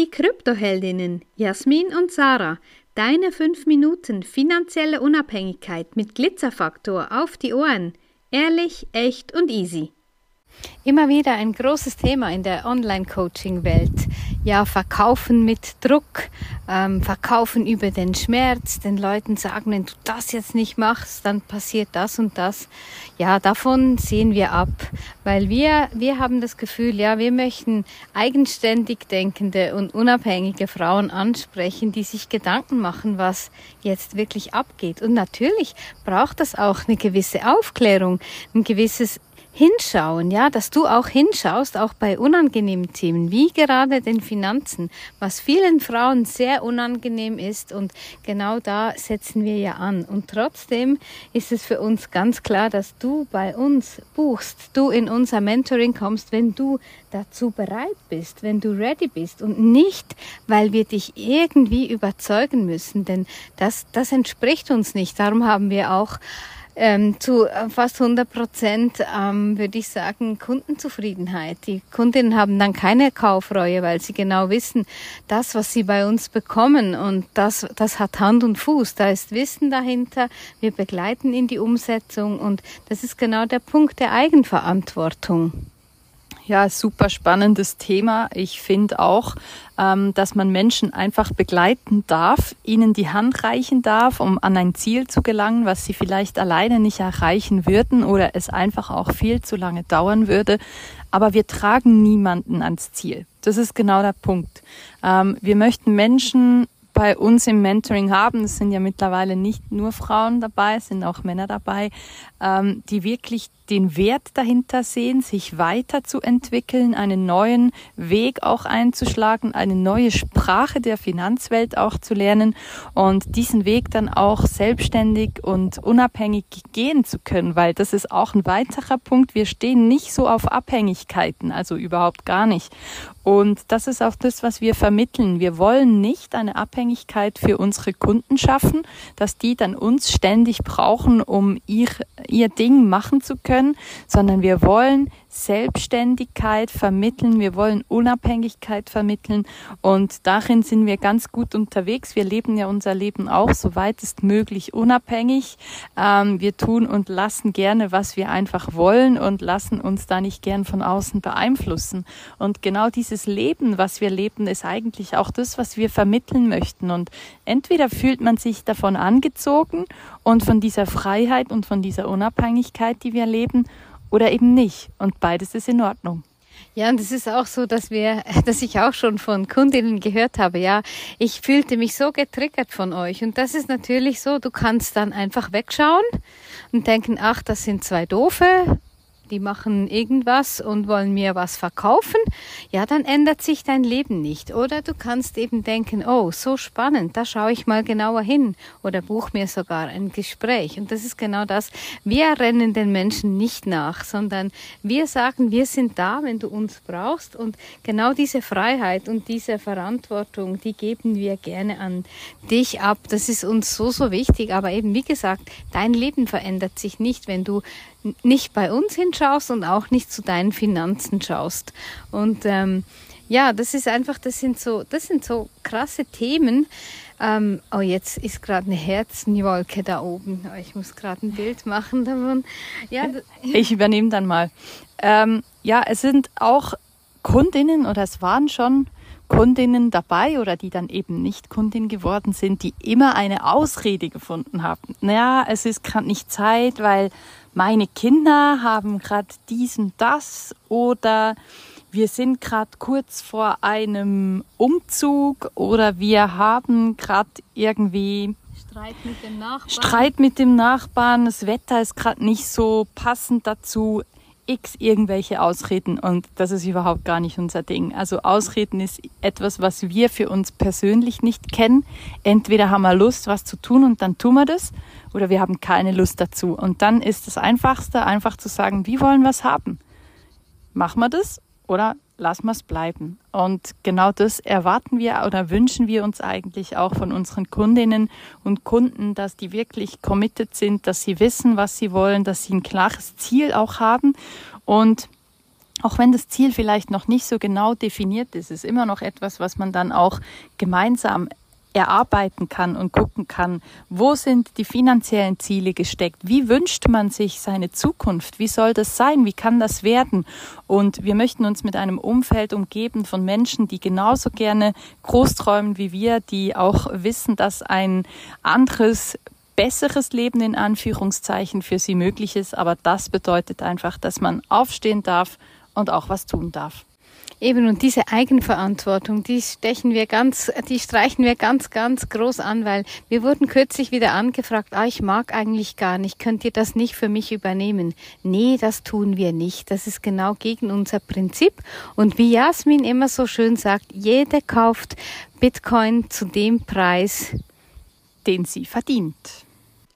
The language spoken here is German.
Die Kryptoheldinnen Jasmin und Sarah, deine 5 Minuten finanzielle Unabhängigkeit mit Glitzerfaktor auf die Ohren. Ehrlich, echt und easy. Immer wieder ein großes Thema in der Online-Coaching-Welt. Ja, verkaufen mit Druck, ähm, verkaufen über den Schmerz, den Leuten sagen, wenn du das jetzt nicht machst, dann passiert das und das. Ja, davon sehen wir ab, weil wir, wir haben das Gefühl, ja, wir möchten eigenständig denkende und unabhängige Frauen ansprechen, die sich Gedanken machen, was jetzt wirklich abgeht. Und natürlich braucht das auch eine gewisse Aufklärung, ein gewisses hinschauen, ja, dass du auch hinschaust, auch bei unangenehmen Themen, wie gerade den Finanzen, was vielen Frauen sehr unangenehm ist und genau da setzen wir ja an. Und trotzdem ist es für uns ganz klar, dass du bei uns buchst, du in unser Mentoring kommst, wenn du dazu bereit bist, wenn du ready bist und nicht, weil wir dich irgendwie überzeugen müssen, denn das, das entspricht uns nicht. Darum haben wir auch ähm, zu äh, fast 100 Prozent, ähm, würde ich sagen, Kundenzufriedenheit. Die Kundinnen haben dann keine Kaufreue, weil sie genau wissen, das, was sie bei uns bekommen und das, das hat Hand und Fuß. Da ist Wissen dahinter. Wir begleiten in die Umsetzung und das ist genau der Punkt der Eigenverantwortung. Ja, super spannendes Thema. Ich finde auch, ähm, dass man Menschen einfach begleiten darf, ihnen die Hand reichen darf, um an ein Ziel zu gelangen, was sie vielleicht alleine nicht erreichen würden oder es einfach auch viel zu lange dauern würde. Aber wir tragen niemanden ans Ziel. Das ist genau der Punkt. Ähm, wir möchten Menschen bei uns im Mentoring haben, es sind ja mittlerweile nicht nur Frauen dabei, es sind auch Männer dabei, ähm, die wirklich den Wert dahinter sehen, sich weiterzuentwickeln, einen neuen Weg auch einzuschlagen, eine neue Sprache der Finanzwelt auch zu lernen und diesen Weg dann auch selbstständig und unabhängig gehen zu können, weil das ist auch ein weiterer Punkt. Wir stehen nicht so auf Abhängigkeiten, also überhaupt gar nicht. Und das ist auch das, was wir vermitteln. Wir wollen nicht eine Abhängigkeit für unsere Kunden schaffen, dass die dann uns ständig brauchen, um ihr, ihr Ding machen zu können, sondern wir wollen Selbstständigkeit vermitteln, wir wollen Unabhängigkeit vermitteln und darin sind wir ganz gut unterwegs. Wir leben ja unser Leben auch so weit ist möglich unabhängig. Ähm, wir tun und lassen gerne, was wir einfach wollen und lassen uns da nicht gern von außen beeinflussen. Und genau dieses Leben, was wir leben, ist eigentlich auch das, was wir vermitteln möchten. Und entweder fühlt man sich davon angezogen und von dieser Freiheit und von dieser Unabhängigkeit, die wir leben, oder eben nicht. Und beides ist in Ordnung. Ja, und es ist auch so, dass wir, dass ich auch schon von Kundinnen gehört habe, ja, ich fühlte mich so getriggert von euch. Und das ist natürlich so, du kannst dann einfach wegschauen und denken, ach, das sind zwei Doofe, die machen irgendwas und wollen mir was verkaufen, ja, dann ändert sich dein Leben nicht. Oder du kannst eben denken, oh, so spannend, da schaue ich mal genauer hin oder buch mir sogar ein Gespräch. Und das ist genau das. Wir rennen den Menschen nicht nach, sondern wir sagen, wir sind da, wenn du uns brauchst. Und genau diese Freiheit und diese Verantwortung, die geben wir gerne an dich ab. Das ist uns so, so wichtig. Aber eben, wie gesagt, dein Leben verändert sich nicht, wenn du nicht bei uns hinschaust und auch nicht zu deinen Finanzen schaust. Und ähm, ja, das ist einfach, das sind so, das sind so krasse Themen. Ähm, oh, jetzt ist gerade eine Herzenwolke da oben. Oh, ich muss gerade ein Bild machen davon. Ja, ich übernehme dann mal. Ähm, ja, es sind auch Kundinnen oder es waren schon Kundinnen dabei oder die dann eben nicht Kundin geworden sind, die immer eine Ausrede gefunden haben. Naja, es ist gerade nicht Zeit, weil meine Kinder haben gerade dies und das oder wir sind gerade kurz vor einem Umzug oder wir haben gerade irgendwie Streit mit dem Nachbarn. Streit mit dem Nachbarn, das Wetter ist gerade nicht so passend dazu. X irgendwelche Ausreden und das ist überhaupt gar nicht unser Ding. Also Ausreden ist etwas, was wir für uns persönlich nicht kennen. Entweder haben wir Lust, was zu tun und dann tun wir das oder wir haben keine Lust dazu. Und dann ist das Einfachste, einfach zu sagen, wie wollen wir es haben? Machen wir das oder lassen wir es bleiben? Und genau das erwarten wir oder wünschen wir uns eigentlich auch von unseren Kundinnen und Kunden, dass die wirklich committed sind, dass sie wissen, was sie wollen, dass sie ein klares Ziel auch haben und auch wenn das Ziel vielleicht noch nicht so genau definiert ist, ist immer noch etwas, was man dann auch gemeinsam erarbeiten kann und gucken kann, wo sind die finanziellen Ziele gesteckt, wie wünscht man sich seine Zukunft, wie soll das sein, wie kann das werden. Und wir möchten uns mit einem Umfeld umgeben von Menschen, die genauso gerne groß träumen wie wir, die auch wissen, dass ein anderes besseres Leben in Anführungszeichen für sie möglich ist. Aber das bedeutet einfach, dass man aufstehen darf und auch was tun darf. Eben, und diese Eigenverantwortung, die stechen wir ganz, die streichen wir ganz, ganz groß an, weil wir wurden kürzlich wieder angefragt, ah, ich mag eigentlich gar nicht, könnt ihr das nicht für mich übernehmen? Nee, das tun wir nicht. Das ist genau gegen unser Prinzip. Und wie Jasmin immer so schön sagt, jeder kauft Bitcoin zu dem Preis, den sie verdient.